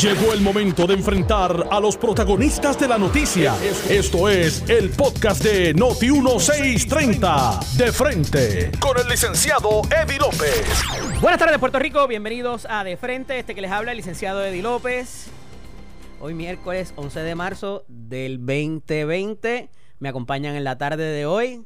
Llegó el momento de enfrentar a los protagonistas de la noticia. Esto es el podcast de Noti 1630. De frente con el licenciado Eddie López. Buenas tardes, Puerto Rico. Bienvenidos a De Frente. Este que les habla el licenciado Eddie López. Hoy miércoles 11 de marzo del 2020. Me acompañan en la tarde de hoy.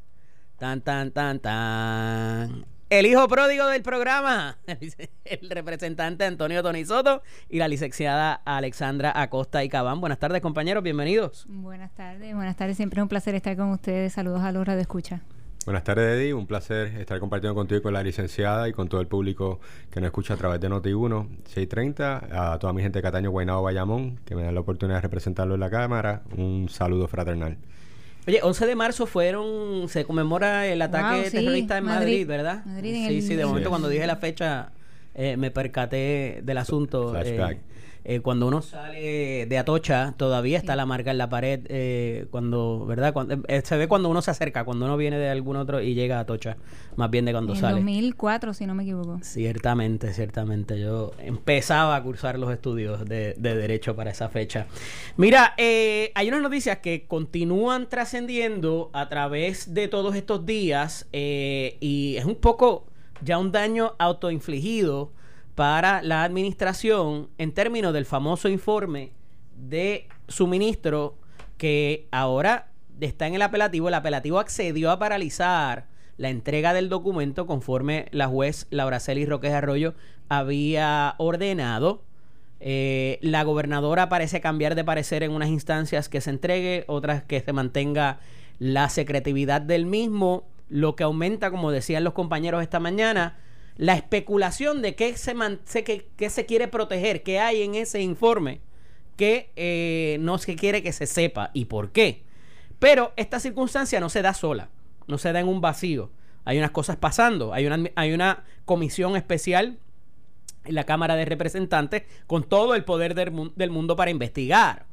Tan, tan, tan, tan. El hijo pródigo del programa, el representante Antonio Tonisoto y la licenciada Alexandra Acosta y Cabán. Buenas tardes, compañeros, bienvenidos. Buenas tardes, buenas tardes. Siempre es un placer estar con ustedes. Saludos a los de escucha. Buenas tardes, Eddie. Un placer estar compartiendo contigo y con la licenciada y con todo el público que nos escucha a través de Noti1 630. A toda mi gente de Cataño, Guaynabo, Bayamón, que me dan la oportunidad de representarlo en la Cámara. Un saludo fraternal. Oye, 11 de marzo fueron, se conmemora el ataque terrorista en Madrid, ¿verdad? sí, sí, de momento cuando dije la fecha eh, me percaté del asunto. Eh, eh, cuando uno sale de Atocha, todavía está la marca en la pared, eh, cuando, ¿verdad? Cuando, eh, se ve cuando uno se acerca, cuando uno viene de algún otro y llega a Atocha, más bien de cuando en sale. 2004, si no me equivoco. Ciertamente, ciertamente. Yo empezaba a cursar los estudios de, de Derecho para esa fecha. Mira, hay unas noticias que continúan trascendiendo a través de todos estos días y es un poco ya un daño autoinfligido para la administración en términos del famoso informe de suministro que ahora está en el apelativo. El apelativo accedió a paralizar la entrega del documento conforme la juez Laura Celis Roques Arroyo había ordenado. Eh, la gobernadora parece cambiar de parecer en unas instancias que se entregue, otras que se mantenga la secretividad del mismo, lo que aumenta, como decían los compañeros esta mañana, la especulación de qué se, que, se quiere proteger, qué hay en ese informe que eh, no se quiere que se sepa y por qué. Pero esta circunstancia no se da sola, no se da en un vacío. Hay unas cosas pasando, hay una, hay una comisión especial en la Cámara de Representantes con todo el poder del mundo para investigar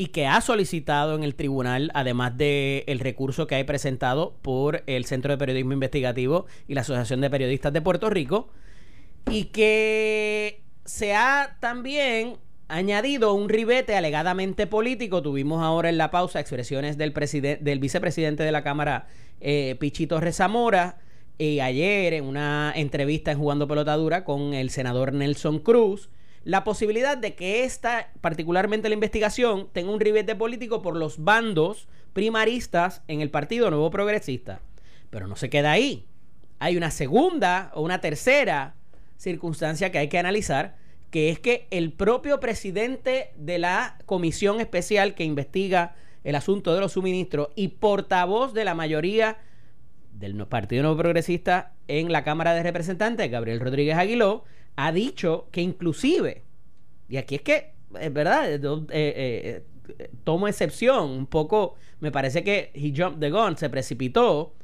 y que ha solicitado en el tribunal, además del el recurso que hay presentado por el Centro de Periodismo Investigativo y la Asociación de Periodistas de Puerto Rico, y que se ha también añadido un ribete alegadamente político. Tuvimos ahora en la pausa expresiones del, del vicepresidente de la Cámara, eh, Pichito Rezamora, y ayer en una entrevista en Jugando Pelotadura con el senador Nelson Cruz, la posibilidad de que esta, particularmente la investigación, tenga un ribete político por los bandos primaristas en el Partido Nuevo Progresista. Pero no se queda ahí. Hay una segunda o una tercera circunstancia que hay que analizar, que es que el propio presidente de la comisión especial que investiga el asunto de los suministros y portavoz de la mayoría del Partido Nuevo Progresista en la Cámara de Representantes, Gabriel Rodríguez Aguiló, ha dicho que inclusive, y aquí es que, es verdad, eh, eh, eh, tomo excepción, un poco, me parece que he jumped the gun, se precipitó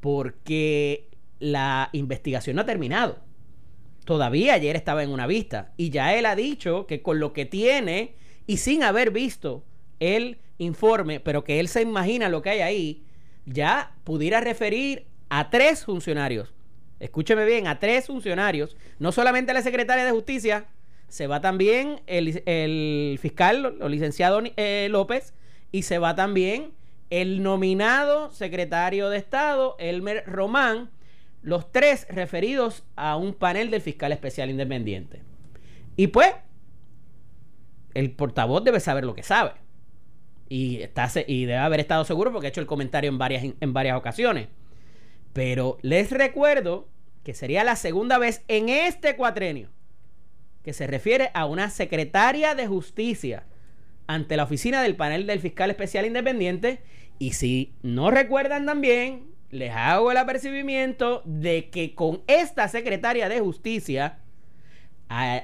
porque la investigación no ha terminado. Todavía ayer estaba en una vista y ya él ha dicho que con lo que tiene y sin haber visto el informe, pero que él se imagina lo que hay ahí, ya pudiera referir a tres funcionarios escúcheme bien, a tres funcionarios, no solamente a la secretaria de Justicia, se va también el, fiscal o licenciado eh, López y se va también el nominado secretario de Estado, Elmer Román, los tres referidos a un panel del fiscal especial independiente. Y pues, el portavoz debe saber lo que sabe. Y, está, y debe haber estado seguro porque ha hecho el comentario en varias, en varias ocasiones. Pero les recuerdo que sería la segunda vez en este cuatrenio que se refiere a una secretaria de justicia ante la oficina del panel del fiscal especial independiente. Y si no recuerdan también, les hago el apercibimiento de que con esta secretaria de justicia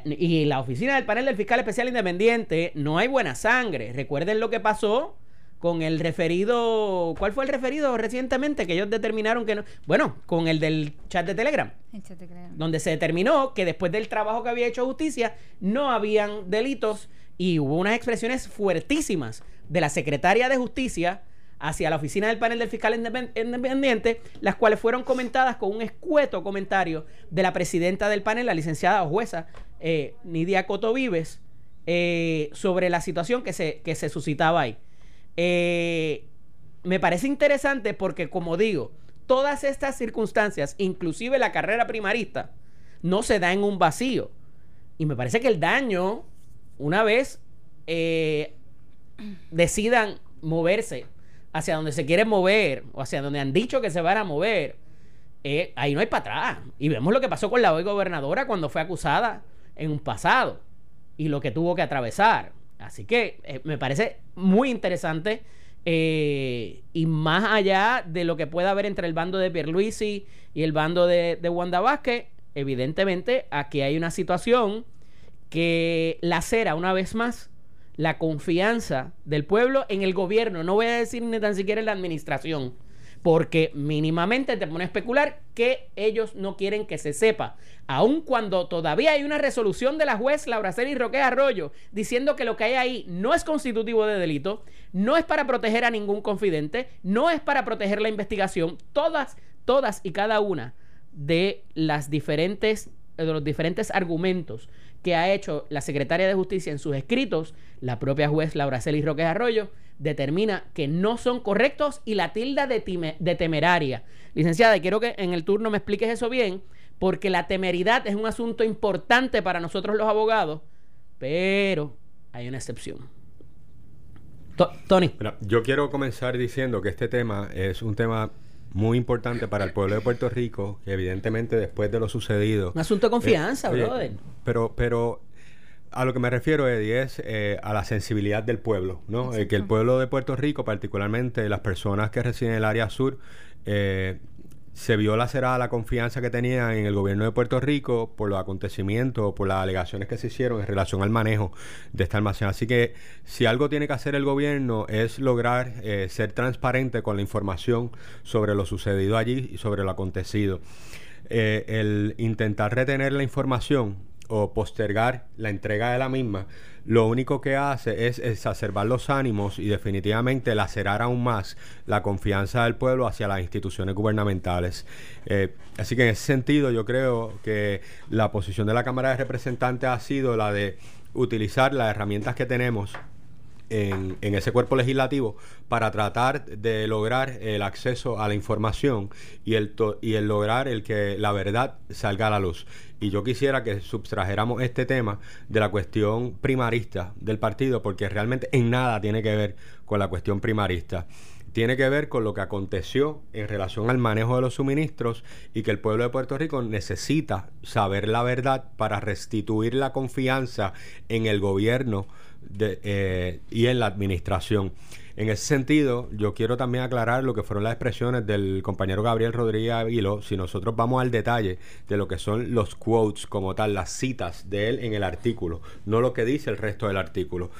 y la oficina del panel del fiscal especial independiente no hay buena sangre. Recuerden lo que pasó con el referido, ¿cuál fue el referido recientemente que ellos determinaron que no? Bueno, con el del chat de Telegram, chat de Telegram. donde se determinó que después del trabajo que había hecho justicia no habían delitos y hubo unas expresiones fuertísimas de la secretaria de justicia hacia la oficina del panel del fiscal independiente, las cuales fueron comentadas con un escueto comentario de la presidenta del panel, la licenciada jueza eh, Nidia Coto Vives, eh, sobre la situación que se, que se suscitaba ahí. Eh, me parece interesante porque, como digo, todas estas circunstancias, inclusive la carrera primarista, no se da en un vacío. Y me parece que el daño, una vez eh, decidan moverse hacia donde se quieren mover, o hacia donde han dicho que se van a mover, eh, ahí no hay para atrás. Y vemos lo que pasó con la hoy gobernadora cuando fue acusada en un pasado y lo que tuvo que atravesar. Así que eh, me parece muy interesante eh, y más allá de lo que pueda haber entre el bando de Pierluisi y el bando de, de Wanda Vázquez, evidentemente aquí hay una situación que lacera una vez más la confianza del pueblo en el gobierno, no voy a decir ni tan siquiera en la administración, porque mínimamente te pone a especular que ellos no quieren que se sepa, aun cuando todavía hay una resolución de la juez Laura Celi Roque Arroyo diciendo que lo que hay ahí no es constitutivo de delito, no es para proteger a ningún confidente, no es para proteger la investigación, todas, todas y cada una de las diferentes de los diferentes argumentos que ha hecho la secretaria de Justicia en sus escritos, la propia juez Laura Celis Roque Arroyo determina que no son correctos y la tilda de, de temeraria. Licenciada, quiero que en el turno me expliques eso bien, porque la temeridad es un asunto importante para nosotros los abogados, pero hay una excepción. Tony. yo quiero comenzar diciendo que este tema es un tema muy importante para el pueblo de Puerto Rico, que evidentemente después de lo sucedido... Un asunto de confianza, eh, brother. Pero, pero a lo que me refiero, Eddie, es eh, a la sensibilidad del pueblo, ¿no? Eh, que el pueblo de Puerto Rico, particularmente las personas que residen en el área sur, eh, se vio lacerada la confianza que tenían en el gobierno de Puerto Rico por los acontecimientos, por las alegaciones que se hicieron en relación al manejo de esta almacén. Así que si algo tiene que hacer el gobierno es lograr eh, ser transparente con la información sobre lo sucedido allí y sobre lo acontecido. Eh, el intentar retener la información o postergar la entrega de la misma, lo único que hace es exacerbar los ánimos y definitivamente lacerar aún más la confianza del pueblo hacia las instituciones gubernamentales. Eh, así que en ese sentido yo creo que la posición de la Cámara de Representantes ha sido la de utilizar las herramientas que tenemos en, ese cuerpo legislativo para tratar de lograr el acceso a la información y el, y el lograr el que la verdad salga a la luz. Y yo quisiera que subtrajéramos este tema de la cuestión primarista del partido, porque realmente en nada tiene que ver con la cuestión primarista tiene que ver con lo que aconteció en relación al manejo de los suministros y que el pueblo de Puerto Rico necesita saber la verdad para restituir la confianza en el gobierno eh, y en la administración. En ese sentido, yo quiero también aclarar lo que fueron las expresiones del compañero Gabriel Rodríguez Aguilo. Si nosotros vamos al detalle de lo que son los quotes como tal, las citas de él en el artículo, no lo que dice el resto del artículo.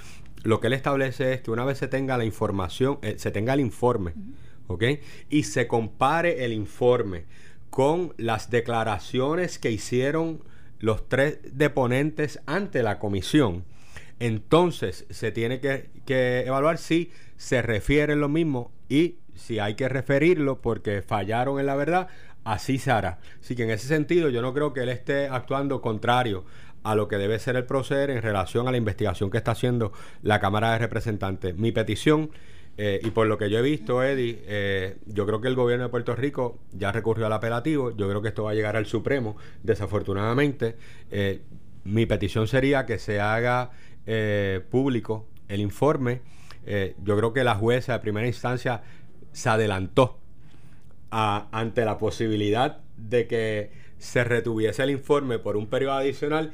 Lo que él establece es que una vez se tenga la información, eh, se tenga el informe, ¿ok? Y se compare el informe con las declaraciones que hicieron los tres deponentes ante la comisión entonces se tiene que, evaluar si se refiere lo mismo y si hay que referirlo porque fallaron en la verdad, así se hará. Así que en ese sentido yo no creo que él esté actuando contrario a lo que debe ser el proceder en relación a la investigación que está haciendo la Cámara de Representantes. Mi petición, eh, y por lo que yo he visto, Eddie, eh, yo creo que el gobierno de Puerto Rico ya recurrió al apelativo, yo creo que esto va a llegar al Supremo, desafortunadamente. Eh, mi petición sería que se haga eh, público el informe, eh, yo creo que la jueza de primera instancia se adelantó ante la posibilidad de que se retuviese el informe por un periodo adicional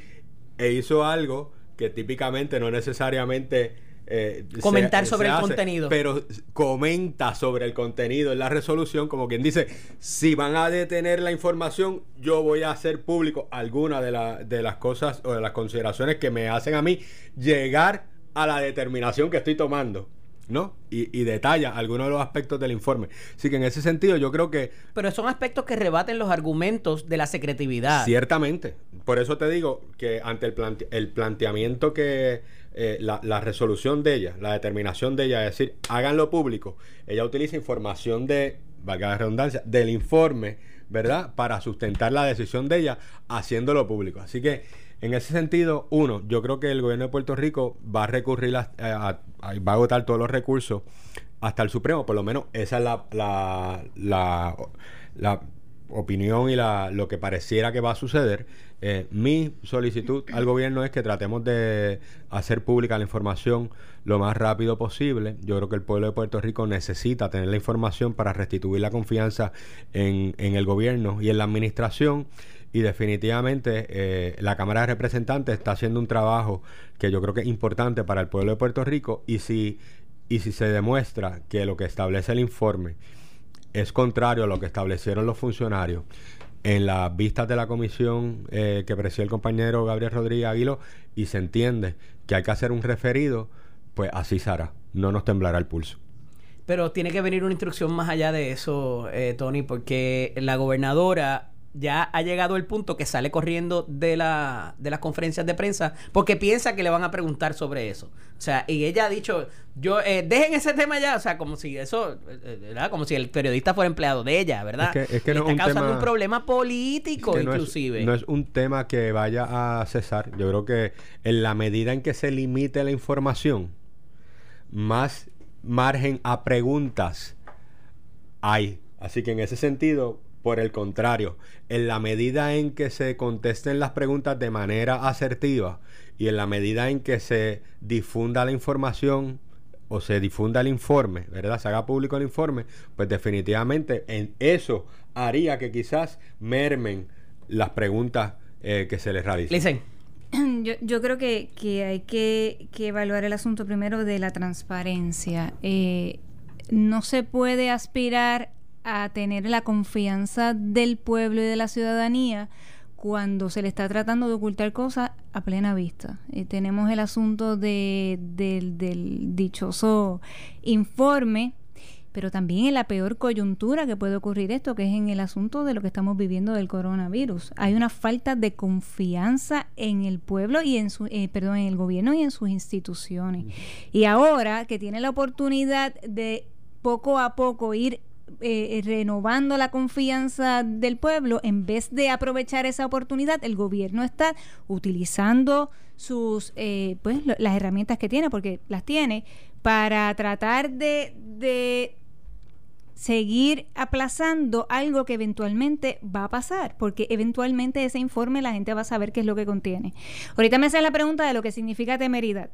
e hizo algo que típicamente no necesariamente eh, comentar sobre el contenido. Pero comenta sobre el contenido en la resolución, como quien dice, si van a detener la información, yo voy a hacer público alguna de, de las cosas o de las consideraciones que me hacen a mí llegar a la determinación que estoy tomando. ¿no? Y, y, detalla algunos de los aspectos del informe. Así que en ese sentido yo creo que... Pero son aspectos que rebaten los argumentos de la secretividad. Ciertamente. Por eso te digo que ante el, el planteamiento que eh, la, resolución de ella, la determinación de ella, es decir, háganlo público. Ella utiliza información de, valga la redundancia, del informe, ¿verdad? Para sustentar la decisión de ella haciéndolo público. Así que en ese sentido, uno, yo creo que el gobierno de Puerto Rico va a recurrir a, va a agotar todos los recursos hasta el Supremo, por lo menos esa es la, la, la, la opinión y la, lo que pareciera que va a suceder. Eh, mi solicitud al gobierno es que tratemos de hacer pública la información lo más rápido posible. Yo creo que el pueblo de Puerto Rico necesita tener la información para restituir la confianza en, en el gobierno y en la administración. Y definitivamente eh, la Cámara de Representantes está haciendo un trabajo que yo creo que es importante para el pueblo de Puerto Rico. Y si, y si se demuestra que lo que establece el informe es contrario a lo que establecieron los funcionarios en las vistas de la comisión eh, que presidió el compañero Gabriel Rodríguez Aguilo y se entiende que hay que hacer un referido, pues así se hará. No nos temblará el pulso. Pero tiene que venir una instrucción más allá de eso, eh, Tony, porque la gobernadora ya ha llegado el punto que sale corriendo de, la, de las conferencias de prensa porque piensa que le van a preguntar sobre eso. O sea, y ella ha dicho, yo, eh, dejen ese tema ya, o sea, como si eso, eh, ¿verdad? Como si el periodista fuera empleado de ella, ¿verdad? Es que- es que Y no está un causando tema- un problema político, que no es- inclusive. no es un tema que vaya a cesar. Yo creo que en la medida en que se limite la información, más margen a preguntas hay. Así que en ese sentido, por el contrario, en la medida en que se contesten las preguntas de manera asertiva y en la medida en que se difunda la información o se difunda el informe, ¿verdad? Se haga público el informe, pues definitivamente en eso haría que quizás mermen las preguntas eh, que se les realicen. Listen, Yo, yo creo que, que hay que, que evaluar el asunto primero de la transparencia. Eh, no se puede aspirar a tener la confianza del pueblo y de la ciudadanía cuando se le está tratando de ocultar cosas a plena vista. Eh, tenemos el asunto de, del, del dichoso informe, pero también en la peor coyuntura que puede ocurrir esto, que es en el asunto de lo que estamos viviendo del coronavirus. Hay una falta de confianza en el pueblo y en su, eh, perdón, en el gobierno y en sus instituciones. Y ahora que tiene la oportunidad de poco a poco ir eh, renovando la confianza del pueblo, en vez de aprovechar esa oportunidad, el gobierno está utilizando sus eh, pues las herramientas que tiene, porque las tiene, para tratar de, de seguir aplazando algo que eventualmente va a pasar, porque eventualmente ese informe la gente va a saber qué es lo que contiene. Ahorita me hace la pregunta de lo que significa temeridad.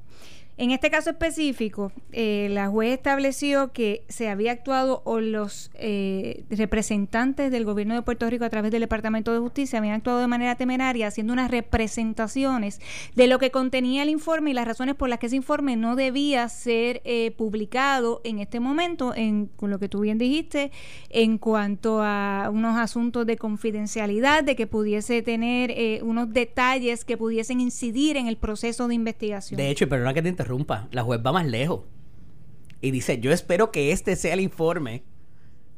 En este caso específico, eh, la juez estableció que se había actuado o los eh, representantes del gobierno de Puerto Rico a través del Departamento de Justicia habían actuado de manera temeraria haciendo unas representaciones de lo que contenía el informe y las razones por las que ese informe no debía ser eh, publicado en este momento, en, con lo que tú bien dijiste, en cuanto a unos asuntos de confidencialidad, de que pudiese tener eh, unos detalles que pudiesen incidir en el proceso de investigación. de hecho, perdona que te interrumpa, la juez va más lejos. Y dice, yo espero que este sea el informe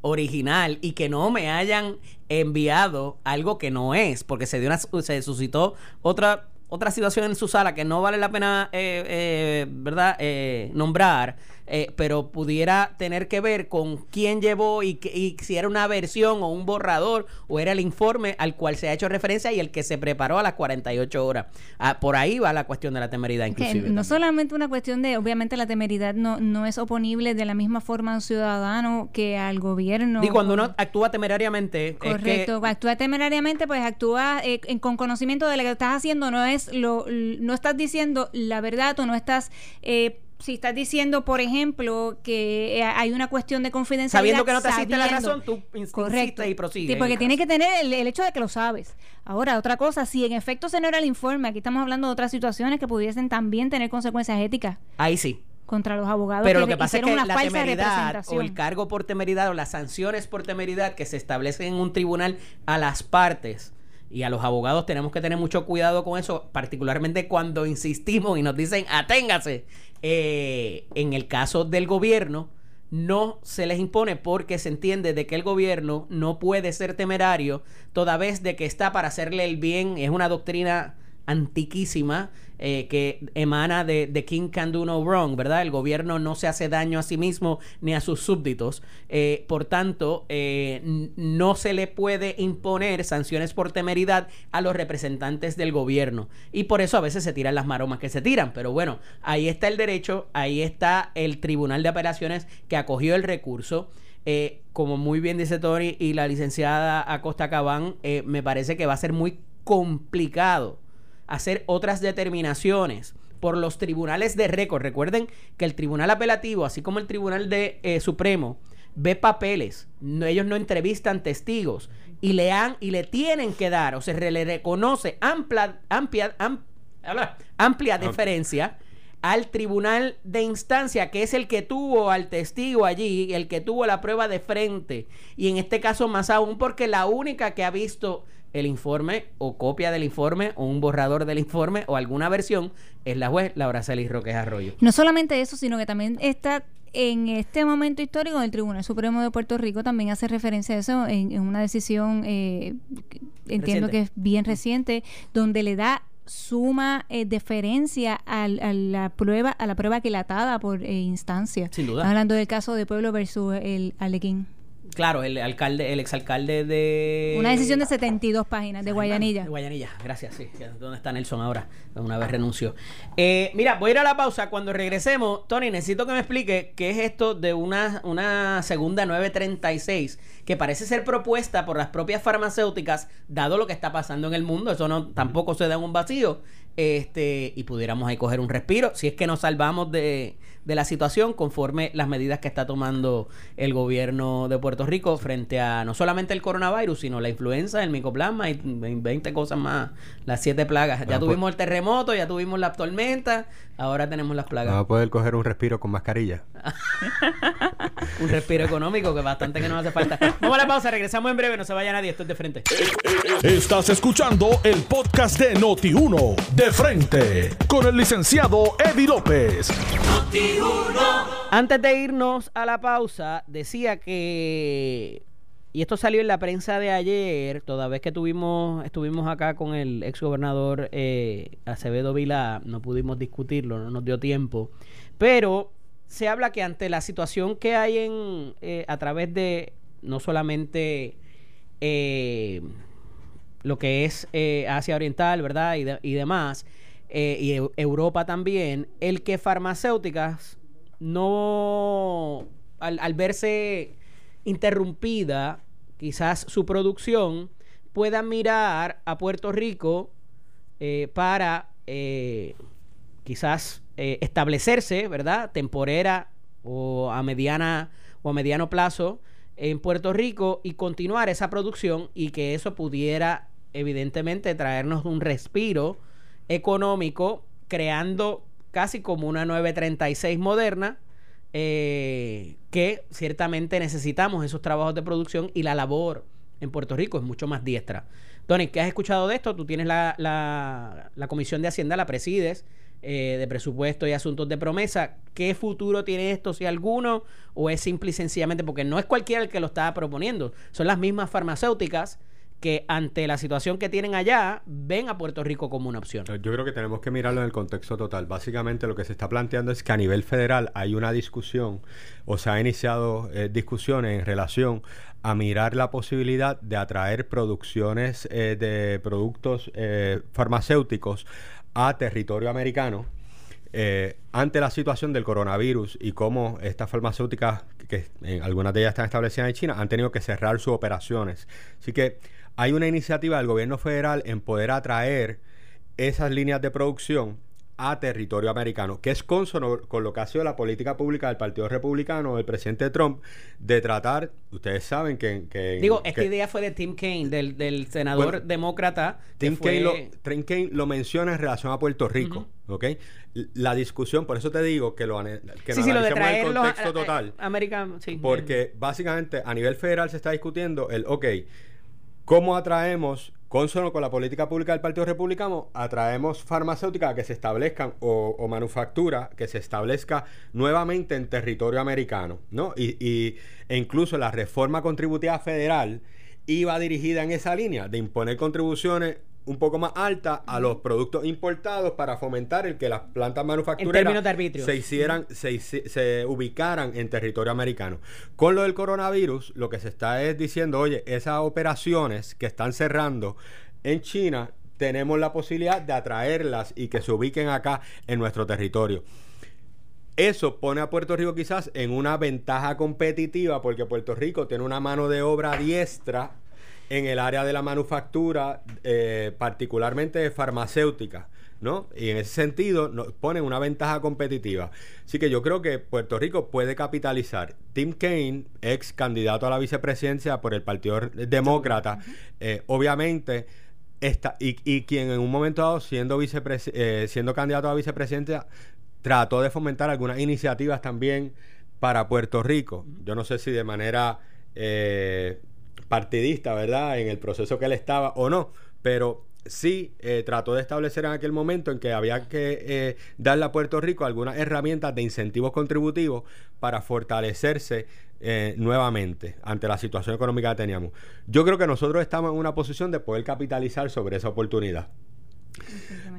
original y que no me hayan enviado algo que no es, porque se dio una, se suscitó otra otra situación en su sala que no vale la pena, eh, eh, ¿verdad?, eh, nombrar, eh, pero pudiera tener que ver con quién llevó y, que- y si era una versión o un borrador o era el informe al cual se ha hecho referencia y el que se preparó a las 48 horas. Ah, por ahí va la cuestión de la temeridad, Que inclusive. no también. solamente una cuestión de, obviamente la temeridad no, no es oponible de la misma forma a un ciudadano que al gobierno. Y cuando uno actúa temerariamente, es que- Correcto, actúa temerariamente, pues actúa eh, con conocimiento de lo que estás haciendo, no es lo, no estás diciendo la verdad o no estás, eh, si estás diciendo, por ejemplo, que eh, hay una cuestión de confidencialidad. Sabiendo que no te asiste la razón, tú Correcto. y prosigues Sí, porque el tiene caso. que tener el, el hecho de que lo sabes. Ahora, otra cosa, si en efecto se no era el informe, aquí estamos hablando de otras situaciones que pudiesen también tener consecuencias éticas ahí sí. contra los abogados Pero lo que pasa es que la temeridad o el cargo por temeridad o las sanciones por temeridad que se establecen en un tribunal a las partes y a los abogados tenemos que tener mucho cuidado con eso, particularmente cuando insistimos y nos dicen aténgase. Eh, en el caso del gobierno no se les impone porque se entiende de que el gobierno no puede ser temerario toda vez de que está para hacerle el bien, es una doctrina antiquísima eh, que emana de, The King Can Do No Wrong, ¿verdad? El gobierno no se hace daño a sí mismo ni a sus súbditos. Eh, por tanto, eh, no se le puede imponer sanciones por temeridad a los representantes del gobierno. Y por eso a veces se tiran las maromas que se tiran. Pero bueno, ahí está el derecho, ahí está el Tribunal de Apelaciones que acogió el recurso. como muy bien dice Tony y la licenciada Acosta Cabán, me parece que va a ser muy complicado hacer otras determinaciones por los tribunales de récord. Recuerden que el tribunal apelativo, así como el tribunal de eh, Supremo, ve papeles, ellos no entrevistan testigos y le han y le tienen que dar, o se le reconoce amplia, amplia, amplia deferencia al tribunal de instancia, que es el que tuvo al testigo allí, el que tuvo la prueba de frente, y en este caso más aún porque la única que ha visto el informe o copia del informe o un borrador del informe o alguna versión es la juez Laura Celis Roques Arroyo. No solamente eso, sino que también está en este momento histórico del Tribunal Supremo de Puerto Rico también hace referencia a eso en, una decisión, eh, entiendo que es bien reciente, donde le da suma eh, deferencia a, la prueba a la prueba por eh, instancia. Sin duda. Hablando del caso de Pueblo versus el Alequín. Claro, el alcalde, el exalcalde de... Una decisión de 72 páginas, de Guayanilla. De Guayanilla, gracias, sí. ¿Dónde está Nelson ahora? Una vez renunció. Eh, mira, voy a ir a la pausa. Cuando regresemos, Tony, necesito que me explique qué es esto de una, una segunda 936 que parece ser propuesta por las propias farmacéuticas, dado lo que está pasando en el mundo. Eso no tampoco se da en un vacío. Este, y pudiéramos ahí coger un respiro, si es que nos salvamos de de la situación conforme las medidas que está tomando el gobierno de Puerto Rico frente a no solamente el coronavirus, sino la influenza, el micoplasma y 20 cosas más, las siete plagas. ya tuvimos el terremoto, ya tuvimos la tormenta, ahora tenemos las plagas. Vamos a poder coger un respiro con mascarilla. un respiro económico que bastante que nos hace falta. Vamos a la pausa, regresamos en breve, no se vaya nadie, esto es de frente. Estás escuchando el podcast de Noti1, de frente, con el licenciado Eddie López. Antes de irnos a la pausa, decía que y esto salió en la prensa de ayer, toda vez que tuvimos, estuvimos acá con el ex gobernador eh, Acevedo Vila, no pudimos discutirlo, no nos dio tiempo. Pero se habla que ante la situación que hay en eh, a través de no solamente eh, lo que es Asia Oriental, ¿verdad? Y, y demás, y Europa también, el que farmacéuticas no, al, verse interrumpida quizás su producción, puedan mirar a Puerto Rico eh, para eh, quizás eh, establecerse, ¿verdad? Temporera o a mediana o a mediano plazo en Puerto Rico y continuar esa producción y que eso pudiera evidentemente traernos un respiro económico creando casi como una 936 moderna, eh, que ciertamente necesitamos esos trabajos de producción y la labor en Puerto Rico es mucho más diestra. Tony, ¿qué has escuchado de esto? Tú tienes la, la, Comisión de Hacienda, la presides, eh, de presupuesto y asuntos de promesa. ¿Qué futuro tiene esto, si alguno? ¿O es simple y sencillamente porque no es cualquiera el que lo está proponiendo? Son las mismas farmacéuticas que ante la situación que tienen allá, ven a Puerto Rico como una opción. Yo creo que tenemos que mirarlo en el contexto total. Básicamente lo que se está planteando es que a nivel federal hay una discusión o se ha iniciado eh, discusiones en relación a mirar la posibilidad de atraer producciones eh, de productos eh, farmacéuticos a territorio americano. ante la situación del coronavirus y cómo estas farmacéuticas, que algunas de ellas están establecidas en China, han tenido que cerrar sus operaciones. Así que hay una iniciativa del gobierno federal en poder atraer esas líneas de producción a territorio americano, que es consono con lo que ha sido la política pública del Partido Republicano, del presidente Trump, de tratar, ustedes saben que... Digo, esta idea fue de Tim Kaine, del, senador demócrata. Tim, Kaine lo, menciona en relación a Puerto Rico, ¿ok? La discusión, por eso te digo que lo, que sí, sí, lo de el contexto total. Americano, sí. Porque básicamente a nivel federal se está discutiendo el, ok, ¿Cómo atraemos, consono con la política pública del Partido Republicano, atraemos farmacéuticas que se establezcan o, manufactura que se establezca nuevamente en territorio americano? ¿no? Y, e incluso la reforma contributiva federal iba dirigida en esa línea de imponer contribuciones un poco más alta a los productos importados para fomentar el que las plantas manufactureras se hicieran, se, se, ubicaran en territorio americano. Con lo del coronavirus, lo que se está es diciendo, oye, esas operaciones que están cerrando en China, tenemos la posibilidad de atraerlas y que se ubiquen acá en nuestro territorio. Eso pone a Puerto Rico quizás en una ventaja competitiva porque Puerto Rico tiene una mano de obra diestra en el área de la manufactura, eh, particularmente farmacéutica. ¿no? Y en ese sentido nos ponen una ventaja competitiva. Así que yo creo que Puerto Rico puede capitalizar. Tim Kaine, ex candidato a la vicepresidencia por el Partido Demócrata, eh, obviamente, está, y, quien en un momento dado, siendo, eh, siendo candidato a la vicepresidencia, trató de fomentar algunas iniciativas también para Puerto Rico. Yo no sé si de manera eh, partidista, ¿verdad? En el proceso que él estaba o no, pero sí eh, trató de establecer en aquel momento en que había que eh, darle a Puerto Rico algunas herramientas de incentivos contributivos para fortalecerse nuevamente ante la situación económica que teníamos. Yo creo que nosotros estamos en una posición de poder capitalizar sobre esa oportunidad.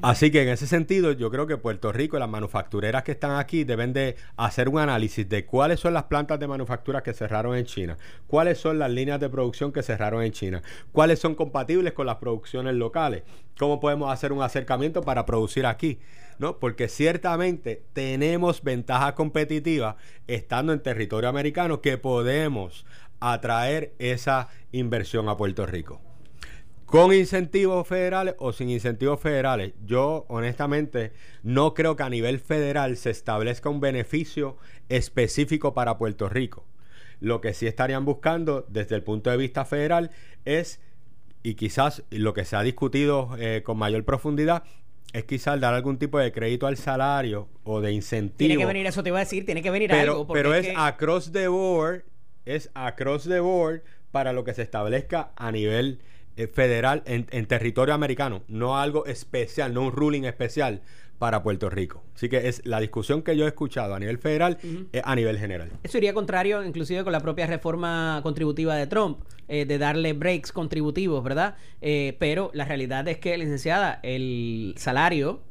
Así que en ese sentido, yo creo que Puerto Rico y las manufactureras que están aquí deben de hacer un análisis de cuáles son las plantas de manufactura que cerraron en China, cuáles son las líneas de producción que cerraron en China, cuáles son compatibles con las producciones locales, cómo podemos hacer un acercamiento para producir aquí. ¿no? Porque ciertamente tenemos ventaja competitiva estando en territorio americano que podemos atraer esa inversión a Puerto Rico. Con incentivos federales o sin incentivos federales, yo honestamente no creo que a nivel federal se establezca un beneficio específico para Puerto Rico. Lo que sí estarían buscando desde el punto de vista federal es, y quizás lo que se ha discutido eh, con mayor profundidad, es quizás dar algún tipo de crédito al salario o de incentivo. Tiene que venir, eso te iba a decir, tiene que venir pero, algo. Pero es, across the board, es across the board para lo que se establezca a nivel federal en, territorio americano, no algo especial, no un ruling especial para Puerto Rico. Así que es la discusión que yo he escuchado a nivel federal a nivel general. Eso iría contrario inclusive con la propia reforma contributiva de Trump, eh, de darle breaks contributivos, ¿verdad? Eh, pero la realidad es que, licenciada, el salario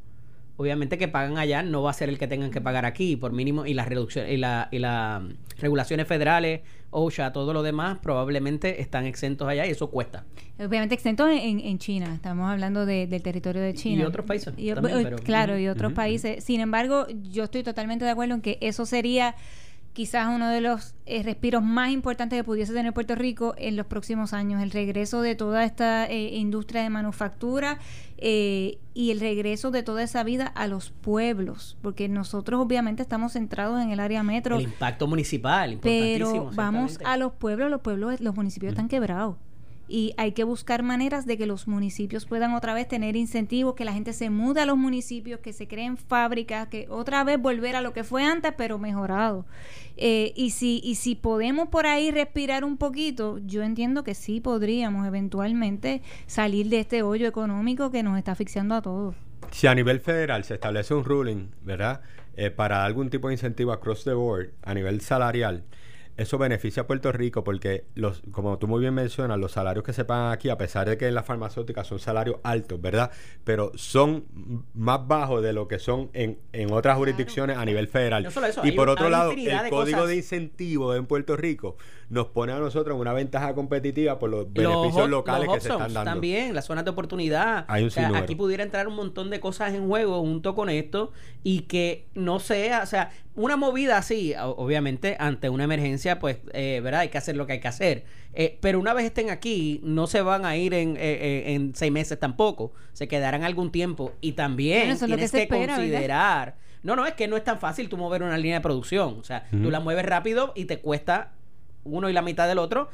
obviamente que pagan allá no va a ser el que tengan que pagar aquí por mínimo y las reducciones y las y la, regulaciones federales OSHA todo lo demás probablemente están exentos allá y eso cuesta. Obviamente exentos en, en China estamos hablando del territorio de China. y otros países claro y otros países. Sin embargo yo estoy totalmente de acuerdo en que eso sería quizás uno de los eh, respiros más importantes que pudiese tener Puerto Rico en los próximos años, el regreso de toda esta eh, industria de manufactura eh, y el regreso de toda esa vida a los pueblos, porque nosotros obviamente estamos centrados en el área metro. El impacto municipal, pero vamos a los pueblos, los pueblos, los municipios están quebrados y hay que buscar maneras de que los municipios puedan otra vez tener incentivos, que la gente se mude a los municipios, que se creen fábricas, que otra vez volver a lo que fue antes, pero mejorado. Eh, y, si, y si podemos por ahí respirar un poquito, yo entiendo que sí podríamos eventualmente salir de este hoyo económico que nos está asfixiando a todos. Si a nivel federal se establece un ruling, ¿verdad? Eh, para algún tipo de incentivo across the board, a nivel salarial, eso beneficia a Puerto Rico porque, los, como tú muy bien mencionas, los salarios que se pagan aquí, a pesar de que en las farmacéuticas son salarios altos, ¿verdad? Pero son más bajos de lo que son en, en otras jurisdicciones a nivel federal. y por otro lado, el código de incentivo en Puerto Rico nos pone a nosotros una ventaja competitiva por los beneficios locales que se están dando. También, las zonas de oportunidad. Hay un aquí pudiera entrar un montón de cosas en juego junto con esto y que no sea, o sea, una movida así, obviamente, ante una emergencia, pues, eh, ¿verdad? Hay que hacer lo que hay que hacer. Eh, pero una vez estén aquí, no se van a ir en, eh, en seis meses tampoco. Se quedarán algún tiempo. Y también tienes que, considerar. No, no, es que no es tan fácil tú mover una línea de producción. O sea, tú la mueves rápido y te cuesta uno y la mitad del otro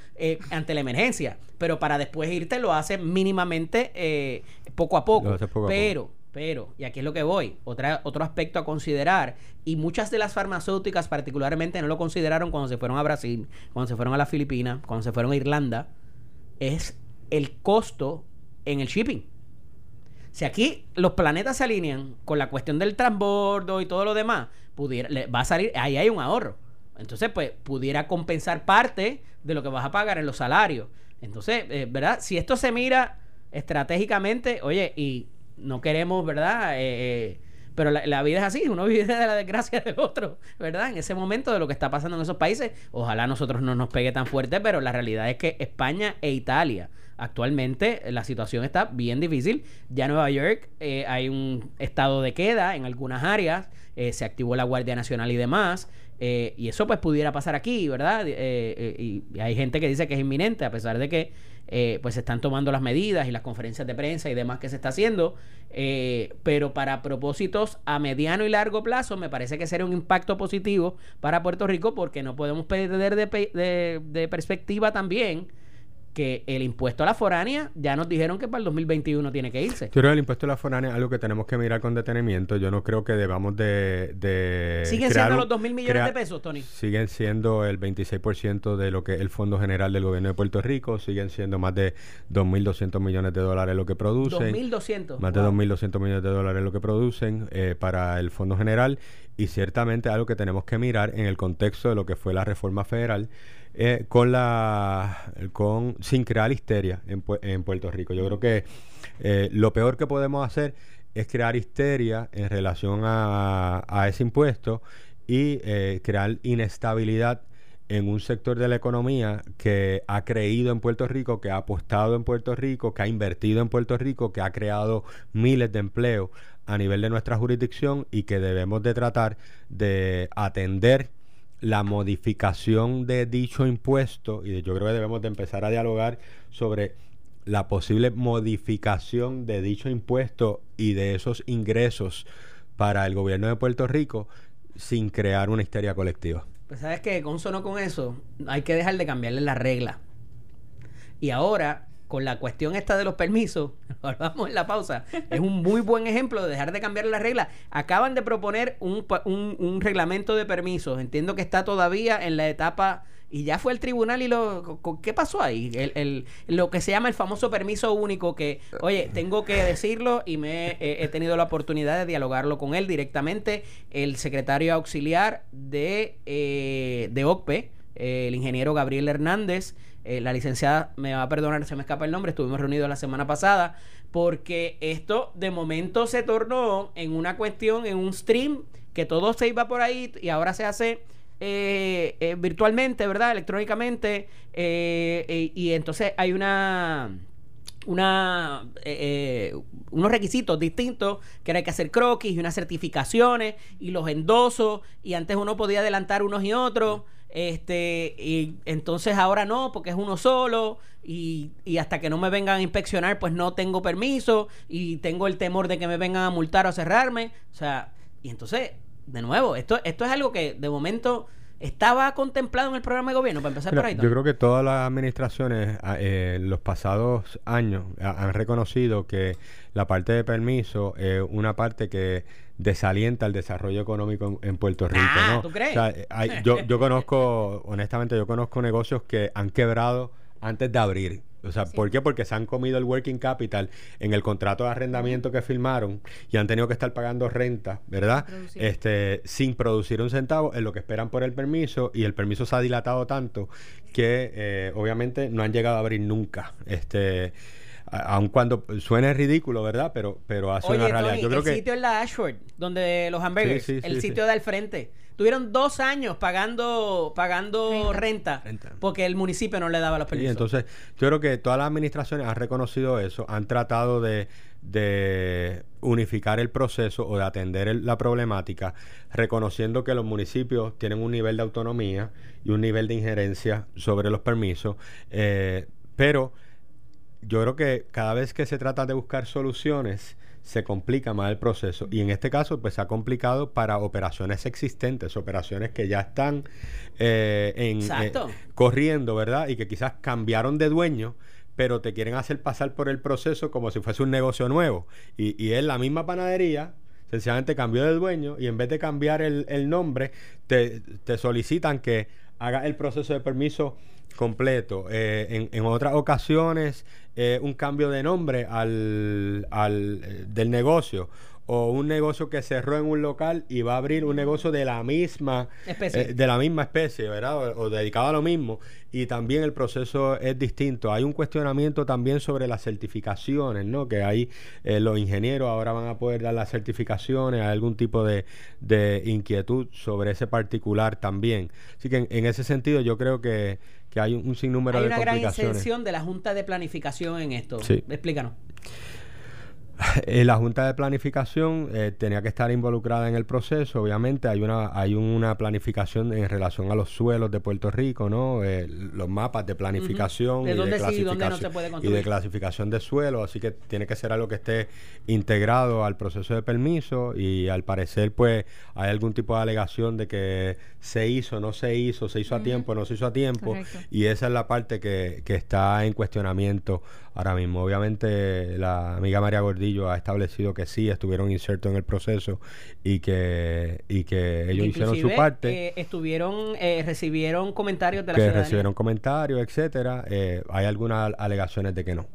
ante la emergencia. Pero para después irte lo haces mínimamente poco a poco. pero pero, y aquí es lo que voy, otra, otro aspecto a considerar, y muchas de las farmacéuticas particularmente no lo consideraron cuando se fueron a Brasil, cuando se fueron a las Filipinas, cuando se fueron a Irlanda, es el costo en el shipping. Si aquí los planetas se alinean con la cuestión del transbordo y todo lo demás, pudiera, va a salir, ahí hay un ahorro. Entonces, pues, pudiera compensar parte de lo que vas a pagar en los salarios. Entonces, eh, ¿verdad? Si esto se mira estratégicamente, oye, y no queremos, ¿verdad? Eh, pero la, vida es así, uno vive de la desgracia del otro, ¿verdad? En ese momento de lo que está pasando en esos países, ojalá nosotros no nos pegue tan fuerte, pero la realidad es que España e Italia, actualmente la situación está bien difícil. Ya en Nueva York eh, hay un estado de queda en algunas áreas, eh, se activó la Guardia Nacional y demás. Eh, y eso pues pudiera pasar aquí, ¿verdad? y hay gente que dice que es inminente, a pesar de que eh, pues se están tomando las medidas y las conferencias de prensa y demás que se está haciendo, eh, pero para propósitos a mediano y largo plazo me parece que sería un impacto positivo para Puerto Rico porque no podemos perder de, de perspectiva también que el impuesto a la foránea ya nos dijeron que para el 2021 tiene que irse. Yo creo que el impuesto a la foránea es algo que tenemos que mirar con detenimiento. Yo no creo que debamos de... ¿Siguen siendo los 2 mil millones de pesos, Tony? Siguen siendo el 26% de lo que es el Fondo General del Gobierno de Puerto Rico. Siguen siendo más de 2.200 millones de dólares lo que producen. 2.200. Más de 2.200 millones de dólares lo que producen eh, para el Fondo General. Y ciertamente algo que tenemos que mirar en el contexto de lo que fue la reforma federal eh, con la con sin crear histeria en, en Puerto Rico. Yo creo que eh, lo peor que podemos hacer es crear histeria en relación a, a ese impuesto y eh, crear inestabilidad en un sector de la economía que ha creído en Puerto Rico, que ha apostado en Puerto Rico, que ha invertido en Puerto Rico, que ha creado miles de empleos a nivel de nuestra jurisdicción y que debemos de tratar de atender la modificación de dicho impuesto, y yo creo que debemos de empezar a dialogar sobre la posible modificación de dicho impuesto y de esos ingresos para el gobierno de Puerto Rico sin crear una histeria colectiva. Pues sabes que consono con eso, hay que dejar de cambiarle la regla. Y ahora con la cuestión esta de los permisos, vamos en la pausa, es un muy buen ejemplo de dejar de cambiar las reglas. Acaban de proponer un, un, reglamento de permisos, entiendo que está todavía en la etapa y ya fue el tribunal y lo ¿qué pasó ahí? El, lo que se llama el famoso permiso único que, oye, tengo que decirlo y me he tenido la oportunidad de dialogarlo con él directamente, el secretario auxiliar de, eh, de OCPE, el ingeniero Gabriel Hernández, eh, la licenciada me va a perdonar, se me escapa el nombre, estuvimos reunidos la semana pasada, porque esto de momento se tornó en una cuestión, en un stream, que todo se iba por ahí y ahora se hace eh, eh, virtualmente, ¿verdad? Electrónicamente, y entonces hay una una unos requisitos distintos que era que hacer croquis y unas certificaciones y los endosos y antes uno podía adelantar unos y otros este, y entonces ahora no, porque es uno solo. Y, y, hasta que no me vengan a inspeccionar, pues no tengo permiso. Y tengo el temor de que me vengan a multar o a cerrarme. O sea, y entonces, de nuevo, esto, esto es algo que de momento estaba contemplado en el programa de gobierno para empezar por ahí. Yo creo que todas las administraciones en ah, eh, los pasados años han reconocido que la parte de permiso es una parte que desalienta el desarrollo económico en, Puerto Rico. Ah, ¿tú crees? yo, yo conozco, honestamente, yo conozco negocios que han quebrado antes de abrir. O sea, ¿por qué? Porque se han comido el working capital en el contrato de arrendamiento que firmaron y han tenido que estar pagando renta, ¿verdad? Este, sin producir un centavo en lo que esperan por el permiso y el permiso se ha dilatado tanto que eh, obviamente no han llegado a abrir nunca. Este, aun cuando suene ridículo, ¿verdad? Pero, pero hace una realidad. Yo creo el sitio es la Ashford, donde los hamburgers, el sitio de al frente. Tuvieron dos años pagando pagando renta, porque el municipio no le daba los permisos. entonces, yo creo que todas las administraciones han reconocido eso, han tratado de, de unificar el proceso o de atender la problemática, reconociendo que los municipios tienen un nivel de autonomía y un nivel de injerencia sobre los permisos, eh, pero yo creo que cada vez que se trata de buscar soluciones, se complica más el proceso. Y en este caso, pues se ha complicado para operaciones existentes, operaciones que ya están eh, en, eh, corriendo, ¿verdad? Y que quizás cambiaron de dueño, pero te quieren hacer pasar por el proceso como si fuese un negocio nuevo. Y, y es la misma panadería, sencillamente cambió de dueño y en vez de cambiar el, el nombre, te, te solicitan que hagas el proceso de permiso completo. Eh, en, otras ocasiones, eh, un cambio de nombre al, al, eh, del negocio o un negocio que cerró en un local y va a abrir un negocio de la misma Especie. eh, de la misma especie, ¿verdad? O, o dedicado a lo mismo. Y también el proceso es distinto. Hay un cuestionamiento también sobre las certificaciones, ¿no? Que ahí eh, los ingenieros ahora van a poder dar las certificaciones, hay algún tipo de, de inquietud sobre ese particular también. Así que en, en ese sentido yo creo que, que hay un, un sinnúmero Hay de una gran complicaciones. exención de la Junta de Planificación en esto. Sí. Explícanos. La Junta de Planificación eh, tenía que estar involucrada en el proceso. Obviamente hay una hay una planificación en relación a los suelos de Puerto Rico, ¿no? Eh, los mapas de planificación De y, dónde de sí y dónde no se clasificación- puede y construir. de clasificación de suelo. Así que tiene que ser algo que esté integrado al proceso de permiso y al parecer pues hay algún tipo de alegación de que se hizo, no se hizo, se hizo a tiempo, no se hizo a tiempo. Correcto. Y esa es la parte que, que está en cuestionamiento ahora mismo. Obviamente la amiga María Gordillo ha establecido que sí estuvieron insertos en el proceso y que, y que ellos hicieron su parte. eh, estuvieron, eh, recibieron comentarios de la que ciudadanía. recibieron comentarios, etcétera. Eh, hay algunas alegaciones de que no.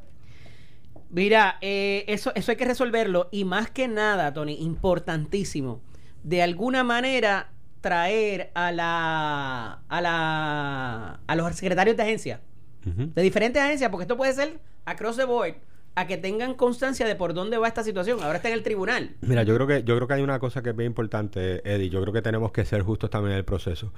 Mira, eh, eso, eso hay que resolverlo y más que nada, Tony, importantísimo, de alguna manera traer a la a la a los secretarios de agencia, de diferentes agencias, porque esto puede ser across the board, a que tengan constancia de por dónde va esta situación. Ahora está en el tribunal. Mira, yo creo que yo creo que hay una cosa que es bien importante, Eddie. Yo creo que tenemos que ser justos también en el proceso.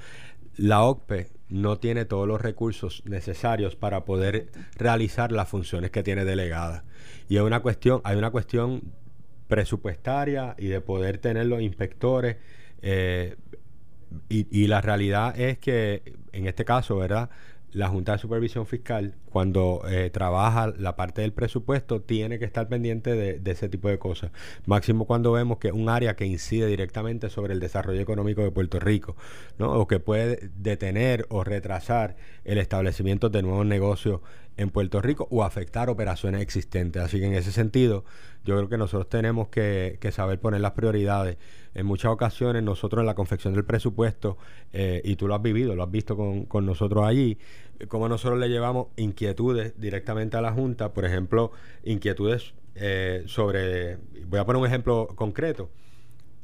La OCPE no tiene todos los recursos necesarios para poder realizar las funciones que tiene delegadas. Y es una cuestión, hay una cuestión presupuestaria y de poder tener los inspectores. eh, y, y la realidad es que, en este caso, ¿verdad? La Junta de Supervisión Fiscal, cuando eh, trabaja la parte del presupuesto, tiene que estar pendiente de, ese tipo de cosas. Máximo cuando vemos que es un área que incide directamente sobre el desarrollo económico de Puerto Rico, ¿no? O que puede detener o retrasar el establecimiento de nuevos negocios en Puerto Rico o afectar operaciones existentes. Así que en ese sentido, yo creo que nosotros tenemos que, saber poner las prioridades. En muchas ocasiones nosotros en la confección del presupuesto, eh, y tú lo has vivido, lo has visto con, con nosotros allí, cómo nosotros le llevamos inquietudes directamente a la Junta, por ejemplo, inquietudes eh, sobre, voy a poner un ejemplo concreto.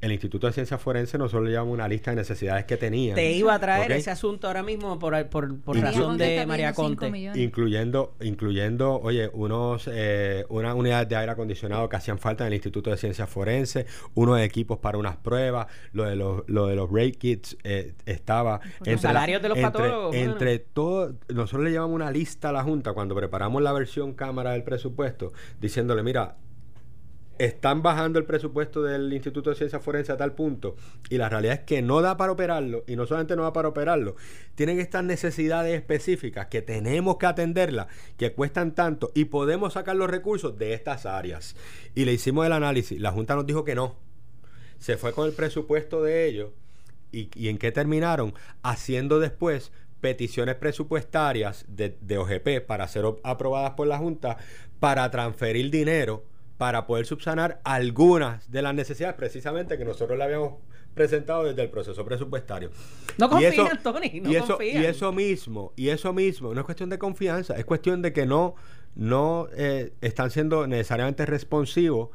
El Instituto de Ciencias Forenses nosotros le llevamos una lista de necesidades que tenían. Te iba a traer ese asunto ahora mismo por, por, por razón de María Conte. millones. incluyendo incluyendo oye unos eh, unas unidades de aire acondicionado que hacían falta en el Instituto de Ciencias Forenses unos equipos para unas pruebas lo de los lo de los rate kits eh, estaba Los salarios de los entre, patólogos, bueno. entre todo nosotros le llevamos una lista a la junta cuando preparamos la versión cámara del presupuesto diciéndole mira están bajando el presupuesto del Instituto de Ciencias Forenses a tal punto y la realidad es que no da para operarlo y no solamente no da para operarlo, tienen estas necesidades específicas que tenemos que atenderlas, que cuestan tanto y podemos sacar los recursos de estas áreas. Y le hicimos el análisis, la Junta nos dijo que no, se fue con el presupuesto de ellos y, y en qué terminaron haciendo después peticiones presupuestarias de, de OGP para ser aprobadas por la Junta para transferir dinero para poder subsanar algunas de las necesidades precisamente que nosotros le habíamos presentado desde el proceso presupuestario. No Y confían, eso- Tony, no y eso, confían. y eso mismo, y eso mismo, no es cuestión de confianza, es cuestión de que no, no eh, están siendo necesariamente responsivos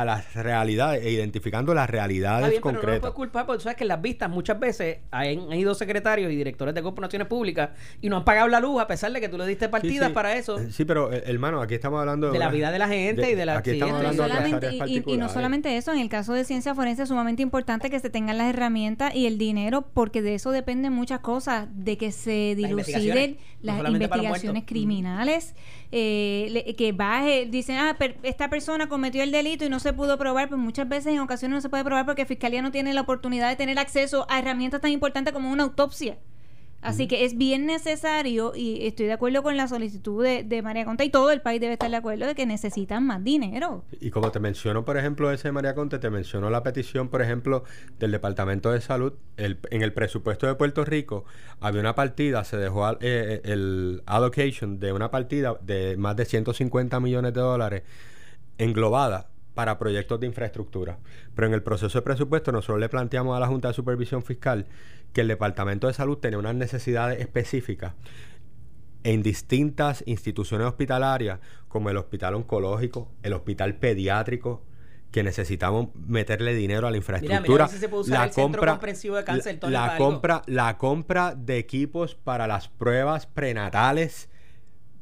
a las realidades e identificando las realidades bien, pero no lo concretas. puedes culpar porque tú sabes que en las vistas muchas veces han, han ido secretarios y directores de corporaciones públicas y no han pagado la luz a pesar de que tú le diste partidas sí. para eso. Eh, Sí, pero eh, hermano, aquí estamos hablando De la una- vida de la gente y de la- Aquí sí, estamos de- hablando de solamente- áreas y- y, no solamente eso, en el caso de ciencia forense es sumamente importante que se tengan las herramientas y el dinero, porque de eso dependen muchas cosas, de que se Las investigaciones, diluciden no las investigaciones criminales, eh, le- que baje, dicen, ah, per- esta persona cometió el delito y no se pudo probar, pues muchas veces en ocasiones no se puede probar porque Fiscalía no tiene la oportunidad de tener acceso a herramientas tan importantes como una autopsia. Así que es bien necesario y estoy de acuerdo con la solicitud de, de María Conta y todo el país debe estar de acuerdo de que necesitan más dinero. Y como te menciono, por ejemplo, ese de María Conte, te mencionó la petición, por ejemplo, del Departamento de Salud. El- en el presupuesto de Puerto Rico había una partida, se dejó al- eh, el allocation de una partida de más de 150 millones de dólares englobada para proyectos de infraestructura. Pero en el proceso de presupuesto nosotros le planteamos a la Junta de Supervisión Fiscal que el Departamento de Salud tenía unas necesidades específicas en distintas instituciones hospitalarias, como el Hospital Oncológico, el Hospital Pediátrico, que necesitamos meterle dinero a la infraestructura. la compra, de la, compra, la compra de equipos para las pruebas prenatales,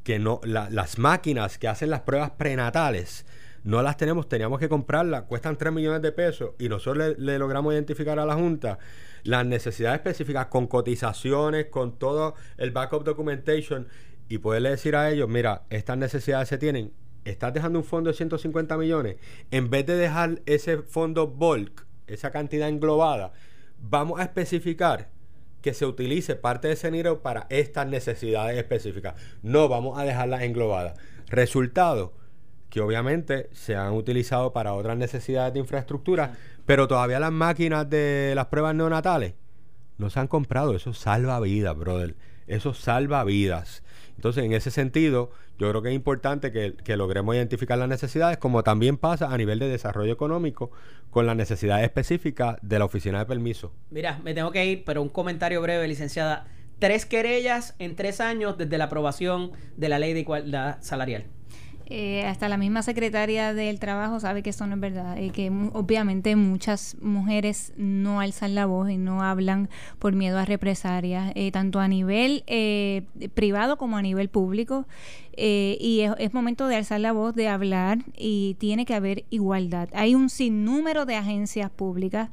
que no, las máquinas que hacen las pruebas prenatales, no las tenemos, teníamos que comprarlas, cuestan 3 millones de pesos y nosotros le, logramos identificar a la Junta las necesidades específicas con cotizaciones, con todo el backup documentation y poderle decir a ellos, mira, estas necesidades se tienen, estás dejando un fondo de 150 millones, en vez de dejar ese fondo bulk, esa cantidad englobada, vamos a especificar que se utilice parte de ese dinero para estas necesidades específicas. No vamos a dejarlas englobadas. Resultado, que obviamente se han utilizado para otras necesidades de infraestructura, pero todavía las máquinas de las pruebas neonatales no se han comprado. Eso salva vidas, brother. Eso salva vidas. Entonces, en ese sentido, yo creo que es importante que, logremos identificar las necesidades, como también pasa a nivel de desarrollo económico, con las necesidades específicas de la oficina de permiso. Mira, me tengo que ir, pero un comentario breve, licenciada. Tres querellas en tres años desde la aprobación de la ley de igualdad salarial. Eh, hasta la misma secretaria del trabajo sabe que eso no es verdad y que obviamente muchas mujeres no alzan la voz y no hablan por miedo a represalias, eh, tanto a nivel eh, privado como a nivel público. y es, momento de alzar la voz, de hablar y tiene que haber igualdad. Hay un sinnúmero de agencias públicas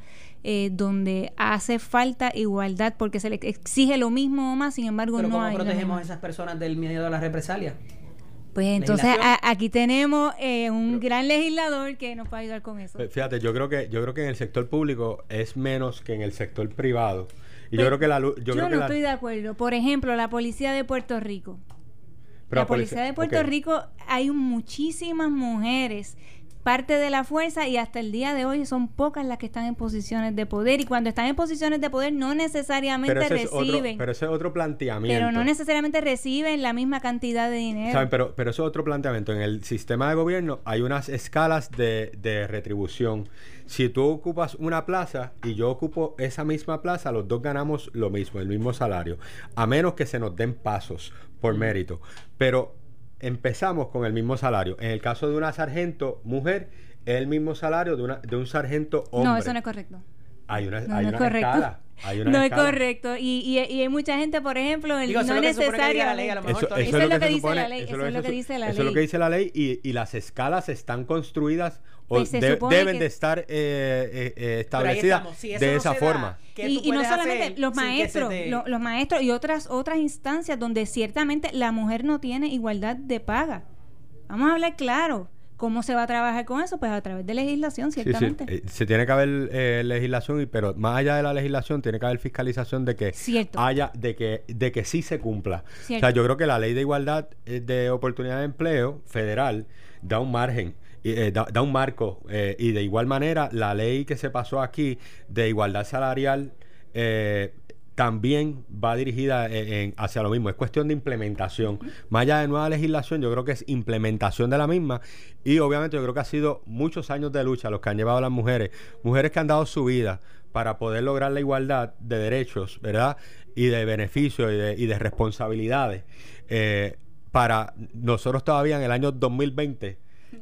donde hace falta igualdad porque se le exige lo mismo o más, sin embargo ¿Pero no ¿cómo hay. protegemos a esas personas del miedo a la represalia? Pues entonces aquí tenemos eh, un gran legislador que nos puede ayudar con eso. Pues fíjate, yo creo que yo creo que en el sector público es menos que en el sector privado. Y yo creo que la yo, no estoy de acuerdo. Por ejemplo, la policía de Puerto Rico. la policía, de Puerto Rico hay muchísimas mujeres parte de la fuerza y hasta el día de hoy son pocas las que están en posiciones de poder y cuando están en posiciones de poder no necesariamente reciben. pero ese es otro planteamiento. Pero no necesariamente reciben la misma cantidad de dinero. Pero, pero eso es otro planteamiento. En el sistema de gobierno hay unas escalas de, de retribución. Si tú ocupas una plaza y yo ocupo esa misma plaza, los dos ganamos lo mismo, el mismo salario. A menos que se nos den pasos por mérito. Pero empezamos con el mismo salario. En el caso de una sargento mujer, es el mismo salario de, una, de un sargento hombre. No, eso no es correcto. Hay una, no, hay no una es correcto. escala. no es correcto. Y, y, y, hay mucha gente, por ejemplo, el, no es necesario. Eso, es lo que dice la ley. Eso es lo que dice la ley. Eso es lo que dice la ley. Y, y las escalas están construidas o pues deben de estar eh, eh, eh establecidas de esa forma. Y, no solamente los maestros, los maestros y otras otras instancias donde ciertamente la mujer no tiene igualdad de paga. Vamos a hablar claro. ¿Cómo se va a trabajar con eso? Pues a través de legislación, ciertamente. Sí, sí. Eh, se tiene que haber eh, legislación, pero más allá de la legislación, tiene que haber fiscalización de que haya, de que, de que sí se cumpla. O sea, yo creo que la ley de igualdad eh, de oportunidad de empleo federal da un margen. da, da, un marco y de igual manera la ley que se pasó aquí de igualdad salarial eh, también va dirigida eh, hacia lo mismo. Es cuestión de implementación. Más allá de nueva legislación, yo creo que es implementación de la misma. Y obviamente yo creo que ha sido muchos años de lucha los que han llevado a las mujeres. Mujeres que han dado su vida para poder lograr la igualdad de derechos, ¿verdad? Y de beneficios y de, responsabilidades. Eh, para nosotros todavía en el año 2020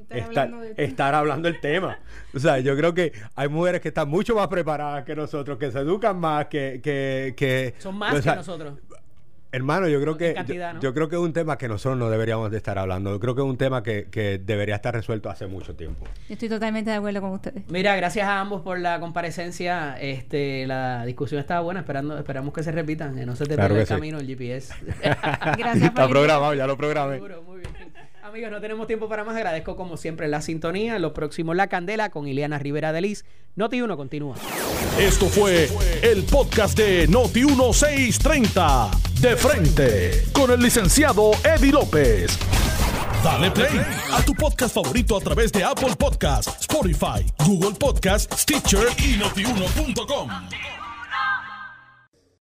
estar, hablando, del tema. O sea, yo creo que hay mujeres que están mucho más preparadas que nosotros, que se educan más, que... que, Son más que nosotros. Hermano, yo creo que yo, creo que es un tema que nosotros no deberíamos de estar hablando. Yo creo que es un tema que, debería estar resuelto hace mucho tiempo. Yo estoy totalmente de acuerdo con ustedes. Mira, gracias a ambos por la comparecencia. Este, la discusión estaba buena, esperando, esperamos que se repitan, que no se te pierda el camino el GPS. gracias. Está programado, ya lo programé. muy. Amigos, no tenemos tiempo para más. Agradezco como siempre la sintonía. Lo próximo La Candela con Ileana Rivera de Liz. Noti 1 continúa. Esto fue el podcast de Noti 1630. De frente con el licenciado Eddie López. Dale play a tu podcast favorito a través de Apple Podcasts, Spotify, Google Podcasts, Stitcher y notiuno.com.